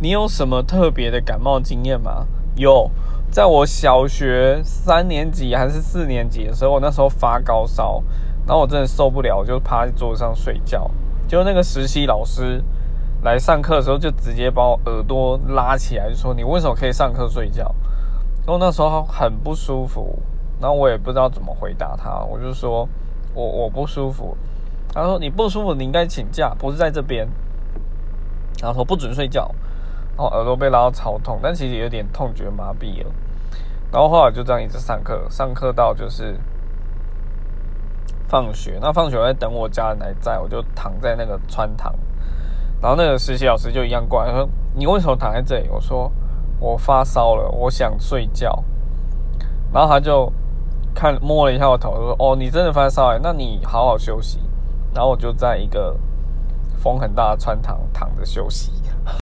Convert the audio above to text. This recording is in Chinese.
你有什么特别的感冒经验吗？有，在我小学三年级还是四年级的时候，我那时候发高烧，然后我真的受不了，我就趴在桌子上睡觉。就那个实习老师来上课的时候，就直接把我耳朵拉起来，就说：“你为什么可以上课睡觉？”然后那时候很不舒服，然后我也不知道怎么回答他，我就说：“我我不舒服。”他说：“你不舒服，你应该请假，不是在这边。”然后说不准睡觉，然后耳朵被拉到超痛，但其实有点痛觉麻痹了。然后后来就这样一直上课，上课到就是放学。那放学我在等我家人来载，我就躺在那个穿堂。然后那个实习老师就一样过来说：“你为什么躺在这里？”我说：“我发烧了，我想睡觉。”然后他就看摸了一下我头，说：“哦，你真的发烧哎，那你好好休息。”然后我就在一个风很大的穿堂躺着休息。